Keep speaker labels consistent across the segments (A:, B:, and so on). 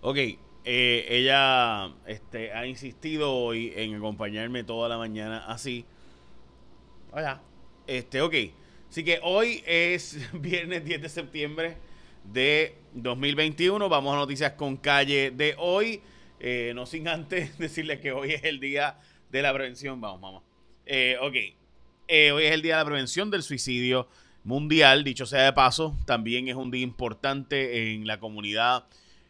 A: Ok, eh, ella este, ha insistido hoy en acompañarme toda la mañana así. Hola. Este, ok. Así que hoy es viernes 10 de septiembre de 2021. Vamos a noticias con calle de hoy. Eh, no sin antes decirles que hoy es el día de la prevención. Vamos, mamá. Eh, ok. Eh, hoy es el día de la prevención del suicidio mundial. Dicho sea de paso, también es un día importante en la comunidad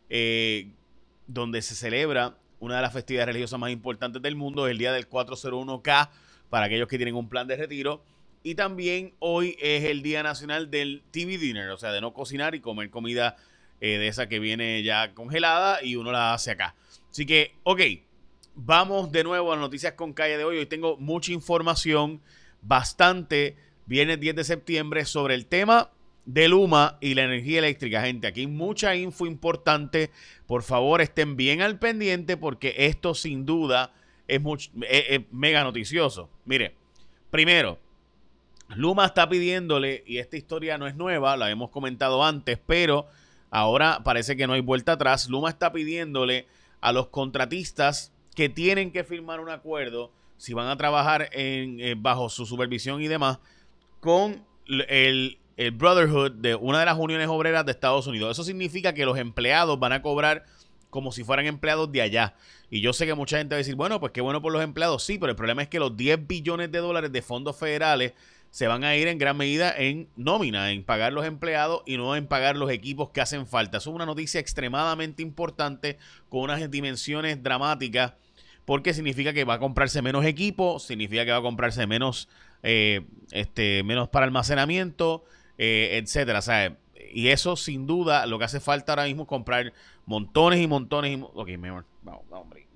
A: donde se celebra una de las festividades religiosas más importantes del mundo, el día del 401K, para aquellos que tienen un plan de retiro. Y también hoy es el Día Nacional del TV Dinner, o sea, de no cocinar y comer comida eh, de esa que viene ya congelada y uno la hace acá. Así que, ok, vamos de nuevo a las noticias con calle de hoy. Hoy tengo mucha información, bastante, viene el 10 de septiembre sobre el tema de Luma y la energía eléctrica, gente. Aquí mucha info importante. Por favor, estén bien al pendiente porque esto sin duda es, mega noticioso. Mire, primero, Luma está pidiéndole, y esta historia no es nueva, la hemos comentado antes, pero ahora parece que no hay vuelta atrás. Luma está pidiéndole a los contratistas que tienen que firmar un acuerdo si van a trabajar en, eh, bajo su supervisión y demás con el el Brotherhood de una de las uniones obreras de Estados Unidos. Eso significa que los empleados van a cobrar como si fueran empleados de allá. Y yo sé que mucha gente va a decir, bueno, pues qué bueno por los empleados. Sí, pero el problema es que los 10 billones de dólares de fondos federales se van a ir en gran medida en nómina, en pagar los empleados y no en pagar los equipos que hacen falta. Eso es una noticia extremadamente importante con unas dimensiones dramáticas porque significa que va a comprarse menos equipo, significa que va a comprarse menos, eh, este, menos para almacenamiento, eh, etcétera. y eso sin duda lo que hace falta ahora mismo es comprar montones y montones y ok, mejor, vamos, hombre.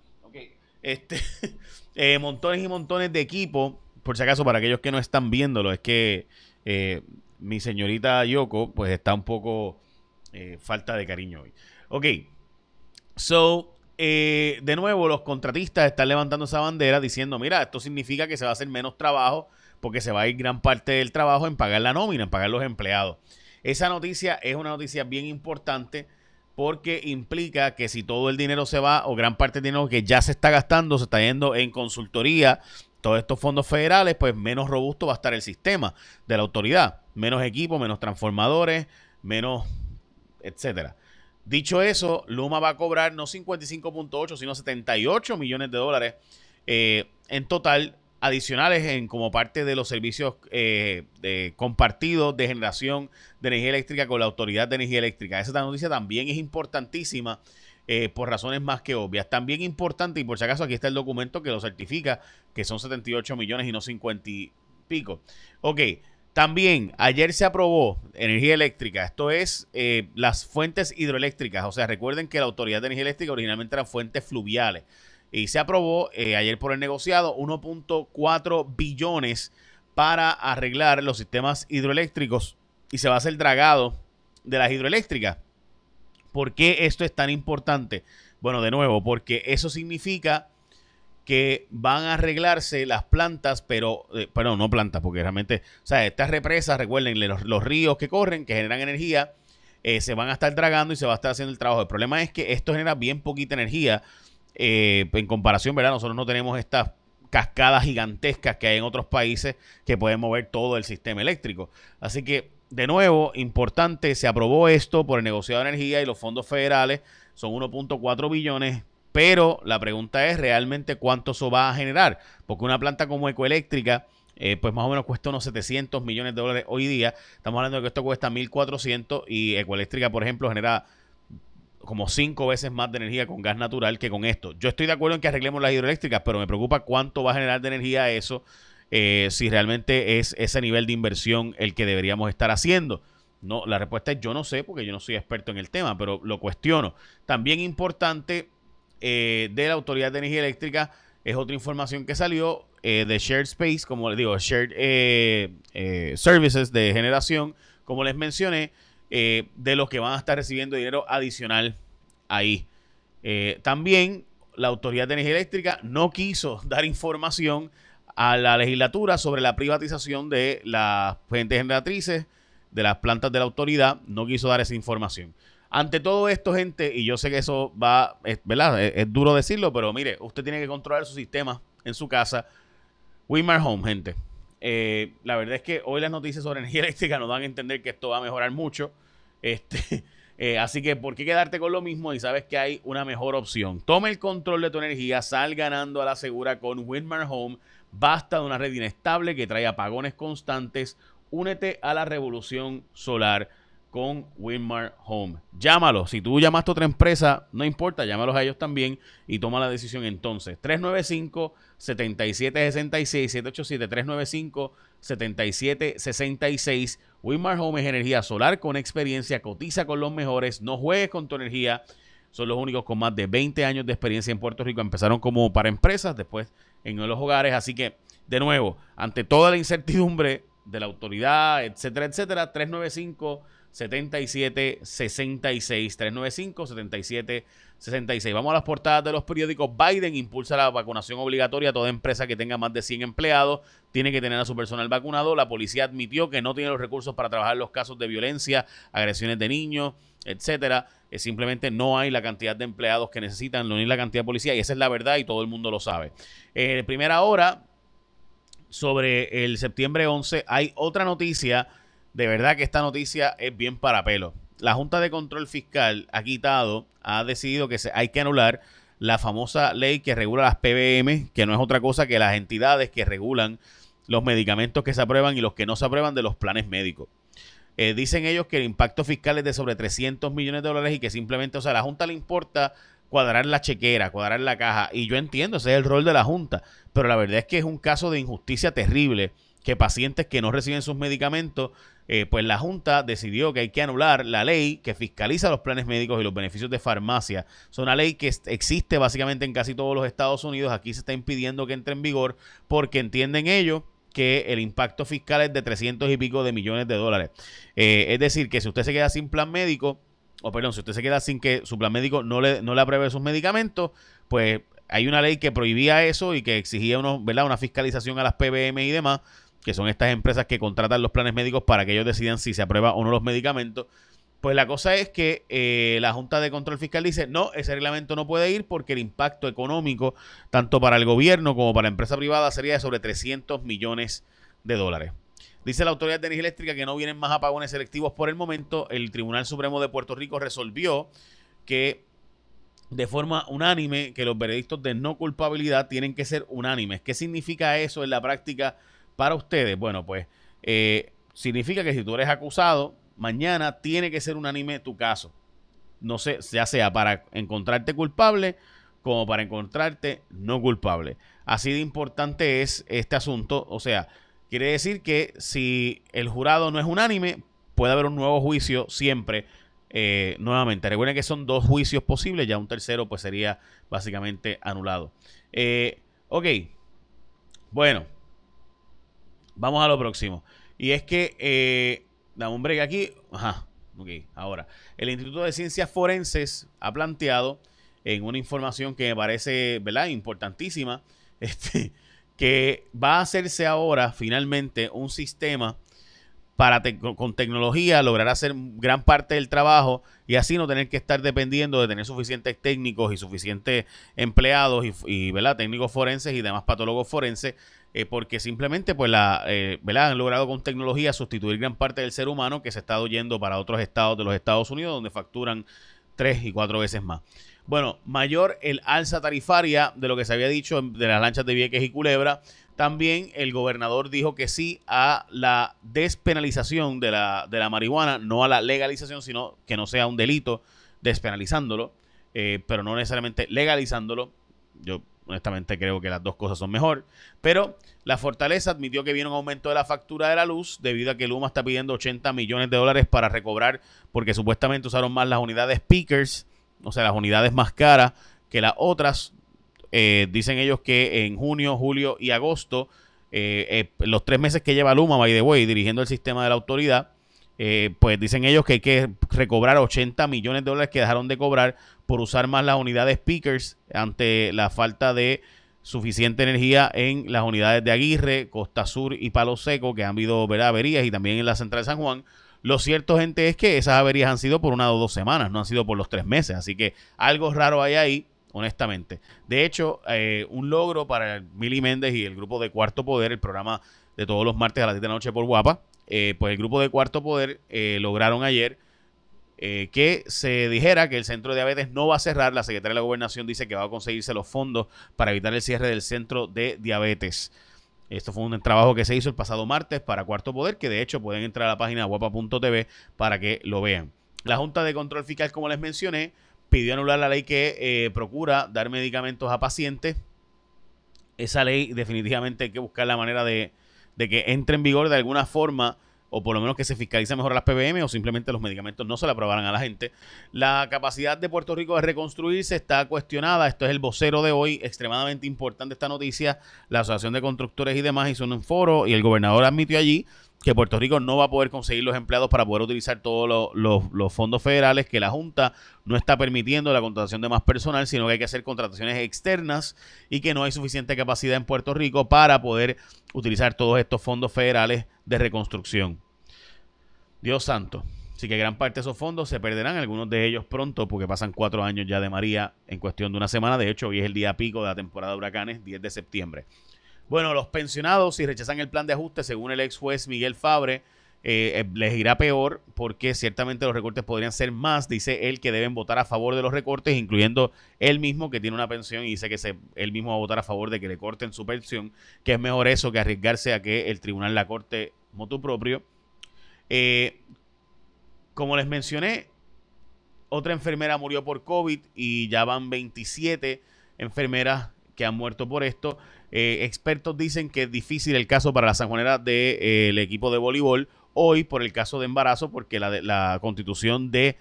A: Este, eh, montones y montones de equipo, por si acaso para aquellos que no están viéndolo, es que eh, mi señorita Yoko pues está un poco falta de cariño hoy. Ok, so de nuevo, los contratistas están levantando esa bandera diciendo, mira, esto significa que se va a hacer menos trabajo porque se va a ir gran parte del trabajo en pagar la nómina, en pagar los empleados. Esa noticia es una noticia bien importante porque implica que si todo el dinero se va o gran parte del dinero que ya se está gastando se está yendo en consultoría, todos estos fondos federales, pues menos robusto va a estar el sistema de la autoridad. Menos equipos, menos transformadores, menos, etcétera. Dicho eso, Luma va a cobrar no 55.8, sino 78 millones de dólares eh, en total adicionales en como parte de los servicios eh, compartidos de generación de energía eléctrica con la Autoridad de Energía Eléctrica. Esa noticia también es importantísima eh, por razones más que obvias. También importante, y por si acaso aquí está el documento que lo certifica, que son 78 millones y no 50 y pico. Ok, también ayer se aprobó energía eléctrica, esto es eh, las fuentes hidroeléctricas. O sea, recuerden que la Autoridad de Energía Eléctrica originalmente eran fuentes fluviales y se aprobó eh, ayer por el negociado 1.4 billones para arreglar los sistemas hidroeléctricos y se va a hacer dragado de las hidroeléctricas. ¿Por qué esto es tan importante? Bueno, de nuevo, porque eso significa que van a arreglarse las plantas, pero, eh, pero no plantas, porque realmente, o sea, estas represas, recuerden, los, ríos que corren, que generan energía, eh, se van a estar dragando y se va a estar haciendo el trabajo. El problema es que esto genera bien poquita energía eh, en comparación, ¿verdad? Nosotros no tenemos estas cascadas gigantescas que hay en otros países que pueden mover todo el sistema eléctrico. Así que, de nuevo, importante, se aprobó esto por el negociado de energía y los fondos federales son 1.4 billones, pero la pregunta es realmente cuánto eso va a generar, porque una planta como ecoeléctrica, eh, pues más o menos cuesta unos 700 millones de dólares hoy día. Estamos hablando de que esto cuesta 1.400 y ecoeléctrica, por ejemplo, genera como cinco veces más de energía con gas natural que con esto. Yo estoy de acuerdo en que arreglemos las hidroeléctricas, pero me preocupa cuánto va a generar de energía eso eh, si realmente es ese nivel de inversión el que deberíamos estar haciendo. No, la respuesta es yo no sé, porque yo no soy experto en el tema, pero lo cuestiono. También importante eh, de la Autoridad de Energía Eléctrica es otra información que salió eh, de Shared Space, como les digo, Shared Services de generación, como les mencioné eh, de los que van a estar recibiendo dinero adicional ahí. Eh, también la Autoridad de Energía Eléctrica no quiso dar información a la legislatura sobre la privatización de las fuentes generatrices, de las plantas de la autoridad, no quiso dar esa información. Ante todo esto, gente, y yo sé que eso va, es, ¿verdad? Es, duro decirlo, pero mire, usted tiene que controlar su sistema en su casa. Winmar Home, gente. Eh, la verdad es que hoy las noticias sobre energía eléctrica nos dan a entender que esto va a mejorar mucho. Este, eh, así que, ¿por qué quedarte con lo mismo y sabes que hay una mejor opción? Tome el control de tu energía, sal ganando a la segura con Winmar Home. Basta de una red inestable que trae apagones constantes. Únete a la revolución solar con Winmar Home. Llámalo. Si tú llamaste a otra empresa, no importa, llámalos a ellos también y toma la decisión entonces. 395-7766, 787-395-7766. Winmar Home es energía solar con experiencia, cotiza con los mejores, no juegues con tu energía. Son los únicos con más de 20 años de experiencia en Puerto Rico. Empezaron como para empresas, después en los hogares. Así que, de nuevo, ante toda la incertidumbre de la autoridad, etcétera, etcétera, 395 7766 395 7766. Vamos a las portadas de los periódicos. Biden impulsa la vacunación obligatoria. Toda empresa que tenga más de 100 empleados tiene que tener a su personal vacunado. La policía admitió que no tiene los recursos para trabajar los casos de violencia, agresiones de niños, etcétera. simplemente no hay la cantidad de empleados que necesitan, no hay la cantidad de policía. Y esa es la verdad y todo el mundo lo sabe. Eh, primera hora sobre el septiembre 11 hay otra noticia de verdad que esta noticia es bien para pelo. La Junta de Control Fiscal ha quitado, ha decidido que se, hay que anular la famosa ley que regula las PBM, que no es otra cosa que las entidades que regulan los medicamentos que se aprueban y los que no se aprueban de los planes médicos. Eh, dicen ellos que el impacto fiscal es de sobre 300 millones de dólares y que simplemente, o sea, a la Junta le importa cuadrar la chequera, cuadrar la caja. Y yo entiendo, ese es el rol de la Junta. Pero la verdad es que es un caso de injusticia terrible que pacientes que no reciben sus medicamentos eh, pues la Junta decidió que hay que anular la ley que fiscaliza los planes médicos y los beneficios de farmacia. Es una ley que existe básicamente en casi todos los Estados Unidos. Aquí se está impidiendo que entre en vigor porque entienden ellos que el impacto fiscal es de 300 y pico de millones de dólares. Eh, es decir, que si usted se queda sin plan médico, o perdón, si usted se queda sin que su plan médico no le, no le apruebe sus medicamentos, pues hay una ley que prohibía eso y que exigía uno, ¿verdad? una fiscalización a las PBM y demás que son estas empresas que contratan los planes médicos para que ellos decidan si se aprueba o no los medicamentos. Pues la cosa es que eh, la Junta de Control Fiscal dice, no, ese reglamento no puede ir porque el impacto económico, tanto para el gobierno como para la empresa privada, sería de sobre 300 millones de dólares. Dice la Autoridad de Energía Eléctrica que no vienen más apagones selectivos por el momento. El Tribunal Supremo de Puerto Rico resolvió que de forma unánime que los veredictos de no culpabilidad tienen que ser unánimes. ¿Qué significa eso en la práctica? Para ustedes? Bueno, pues eh, significa que si tú eres acusado, mañana tiene que ser unánime tu caso. No sé, ya sea para encontrarte culpable como para encontrarte no culpable. Así de importante es este asunto. O sea, quiere decir que si el jurado no es unánime, puede haber un nuevo juicio siempre. Eh, nuevamente, recuerden que son dos juicios posibles, ya un tercero pues sería básicamente anulado. Eh, ok, bueno, Vamos a lo próximo. Y es que, eh, dame un break aquí. Ajá, ok, ahora. El Instituto de Ciencias Forenses ha planteado en una información que me parece, ¿verdad?, importantísima, este, que va a hacerse ahora finalmente un sistema para con tecnología lograr hacer gran parte del trabajo y así no tener que estar dependiendo de tener suficientes técnicos y suficientes empleados y, y ¿verdad? técnicos forenses y demás patólogos forenses eh, porque simplemente pues la, eh, han logrado con tecnología sustituir gran parte del ser humano que se está yendo para otros estados de los Estados Unidos donde facturan tres y cuatro veces más. Bueno, mayor el alza tarifaria de lo que se había dicho de las lanchas de Vieques y Culebra. También el gobernador dijo que sí a la despenalización de la, de la marihuana, no a la legalización, sino que no sea un delito despenalizándolo, eh, pero no necesariamente legalizándolo. Yo Honestamente creo que las dos cosas son mejor. Pero la Fortaleza admitió que viene un aumento de la factura de la luz debido a que Luma está pidiendo 80 millones de dólares para recobrar porque supuestamente usaron más las unidades speakers, o sea, las unidades más caras que las otras. Eh, dicen ellos que en junio, julio y agosto, eh, eh, los tres meses que lleva Luma, by the way, dirigiendo el sistema de la autoridad, eh, pues dicen ellos que hay que recobrar 80 millones de dólares que dejaron de cobrar por usar más las unidades speakers ante la falta de suficiente energía en las unidades de Aguirre, Costa Sur y Palo Seco, que han habido averías y también en la central de San Juan, Lo cierto, gente, es que esas averías han sido por una o dos semanas, no han sido por los tres meses. Así que algo raro hay ahí, honestamente. De hecho, eh, un logro para Mili Méndez y el grupo de Cuarto Poder, el programa de todos los martes a las 10 de la noche por Guapa, eh, pues el grupo de Cuarto Poder eh, lograron ayer que se dijera que el centro de diabetes no va a cerrar. La secretaria de la Gobernación dice que va a conseguirse los fondos para evitar el cierre del centro de diabetes. Esto fue un trabajo que se hizo el pasado martes para Cuarto Poder, que de hecho pueden entrar a la página guapa.tv para que lo vean. La Junta de Control Fiscal, como les mencioné, pidió anular la ley que eh, procura dar medicamentos a pacientes. Esa ley definitivamente hay que buscar la manera de, de que entre en vigor de alguna forma o por lo menos que se fiscalice mejor a las PBM o simplemente los medicamentos no se le aprobaran a la gente. La capacidad de Puerto Rico de reconstruirse está cuestionada. Esto es el vocero de hoy, extremadamente importante esta noticia. La Asociación de Constructores y demás hizo un foro y el gobernador admitió allí que Puerto Rico no va a poder conseguir los empleados para poder utilizar todos los, fondos federales, que la Junta no está permitiendo la contratación de más personal, sino que hay que hacer contrataciones externas y que no hay suficiente capacidad en Puerto Rico para poder utilizar todos estos fondos federales de reconstrucción. Dios santo. Así que gran parte de esos fondos se perderán, algunos de ellos pronto, porque pasan cuatro años ya de María en cuestión de una semana. De hecho, hoy es el día pico de la temporada de huracanes, 10 de septiembre. Bueno, los pensionados, si rechazan el plan de ajuste, según el ex juez Miguel Fabre, eh, eh, les irá peor porque ciertamente los recortes podrían ser más. Dice él que deben votar a favor de los recortes, incluyendo él mismo que tiene una pensión y dice que se, él mismo va a votar a favor de que le corten su pensión, que es mejor eso que arriesgarse a que el tribunal la corte motu propio. Eh, como les mencioné, otra enfermera murió por COVID y ya van 27 enfermeras que han muerto por esto. Eh, expertos dicen que es difícil el caso para la sanjuanera del de, equipo de voleibol hoy por el caso de embarazo, porque la, constitución de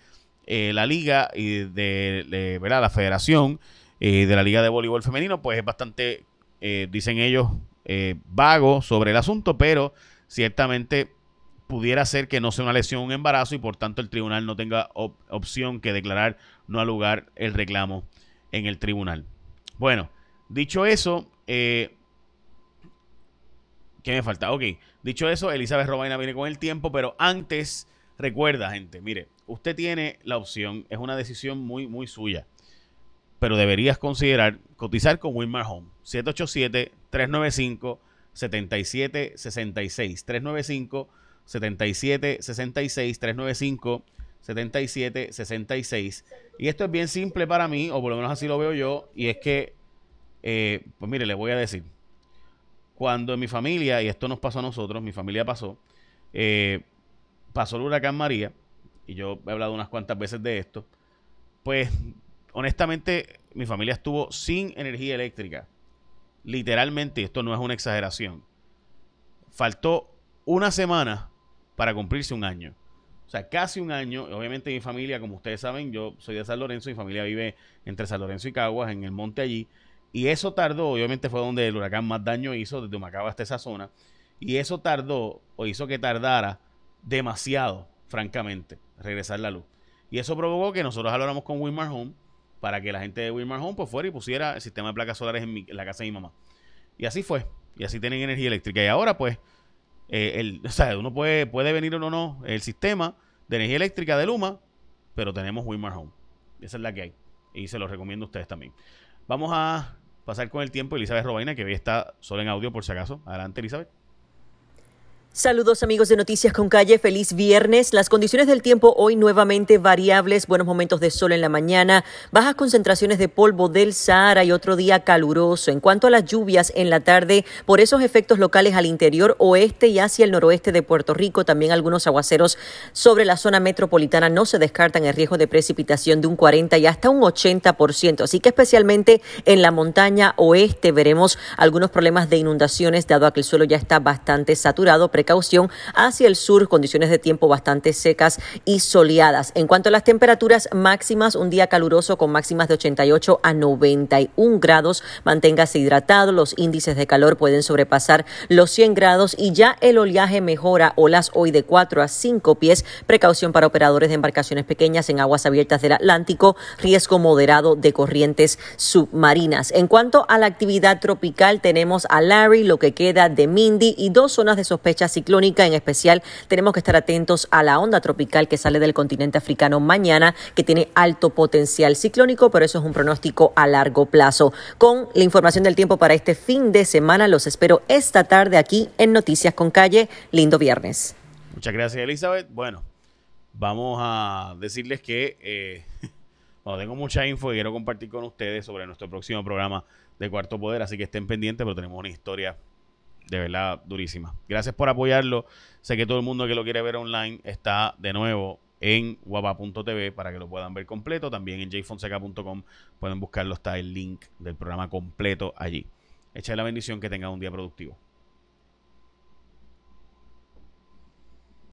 A: eh, la liga y de, la federación de la liga de voleibol femenino, pues es bastante, dicen ellos, vago sobre el asunto, pero ciertamente pudiera ser que no sea una lesión, un embarazo y por tanto el tribunal no tenga opción que declarar no al lugar el reclamo en el tribunal. Bueno, dicho eso, eh, ¿Qué me falta? Ok, dicho eso, Elizabeth Robaina viene con el tiempo, pero antes, recuerda, gente, mire, usted tiene la opción, es una decisión muy, muy suya, pero deberías considerar cotizar con Wilmar Home. 787-395-7766. 395-7766. 395-7766. Y esto es bien simple para mí, o por lo menos así lo veo yo, y es que eh, pues mire, le voy a decir. Cuando en mi familia, y esto nos pasó a nosotros, mi familia pasó, eh, pasó el huracán María, y yo he hablado unas cuantas veces de esto, pues honestamente mi familia estuvo sin energía eléctrica. Literalmente, esto no es una exageración. Faltó una semana para cumplirse un año. O sea, casi un año. Obviamente mi familia, como ustedes saben, yo soy de San Lorenzo, mi familia vive entre San Lorenzo y Caguas, en el monte allí. Y eso tardó, obviamente fue donde el huracán más daño hizo, desde Humacao hasta esa zona. Y eso tardó, o hizo que tardara demasiado, francamente, regresar la luz. Y eso provocó que nosotros habláramos con Wilmar Home para que la gente de Wilmar Home pues fuera y pusiera el sistema de placas solares en, la casa de mi mamá. Y así fue. Y así tienen energía eléctrica. Y ahora pues, eh, el, o sea, uno puede, puede venir o no, el sistema de energía eléctrica de Luma, pero tenemos Wilmar Home. Esa es la que hay. Y se lo recomiendo a ustedes también. Vamos a pasar con el tiempo Elizabeth Robaina, que hoy está solo en audio por si acaso. Adelante, Elizabeth.
B: Saludos amigos de Noticias con Calle, feliz viernes. Las condiciones del tiempo hoy nuevamente variables, buenos momentos de sol en la mañana, bajas concentraciones de polvo del Sahara y otro día caluroso. En cuanto a las lluvias en la tarde, por esos efectos locales al interior oeste y hacia el noroeste de Puerto Rico, también algunos aguaceros sobre la zona metropolitana no se descartan el riesgo de precipitación de un 40 y hasta un 80%. Así que especialmente en la montaña oeste veremos algunos problemas de inundaciones, dado a que el suelo ya está bastante saturado precaución hacia el sur, condiciones de tiempo bastante secas y soleadas. En cuanto a las temperaturas máximas, un día caluroso con máximas de 88 a 91 grados. Manténgase hidratado, los índices de calor pueden sobrepasar los 100 grados y ya el oleaje mejora, olas hoy de 4 a 5 pies. Precaución para operadores de embarcaciones pequeñas en aguas abiertas del Atlántico, riesgo moderado de corrientes submarinas. En cuanto a la actividad tropical, tenemos a Larry, lo que queda de Mindy y dos zonas de sospecha ciclónica. En especial, tenemos que estar atentos a la onda tropical que sale del continente africano mañana, que tiene alto potencial ciclónico, pero eso es un pronóstico a largo plazo. Con la información del tiempo para este fin de semana, los espero esta tarde aquí en Noticias con Calle. Lindo viernes.
A: Muchas gracias, Elizabeth. Bueno, vamos a decirles que eh, tengo mucha info que quiero compartir con ustedes sobre nuestro próximo programa de Cuarto Poder, así que estén pendientes, pero tenemos una historia de verdad durísima. Gracias por apoyarlo. Sé que todo el mundo que lo quiere ver online está de nuevo en guapa.tv para que lo puedan ver completo. También en jfonseca.com pueden buscarlo, está el link del programa completo allí. Echa la bendición que tengan un día productivo.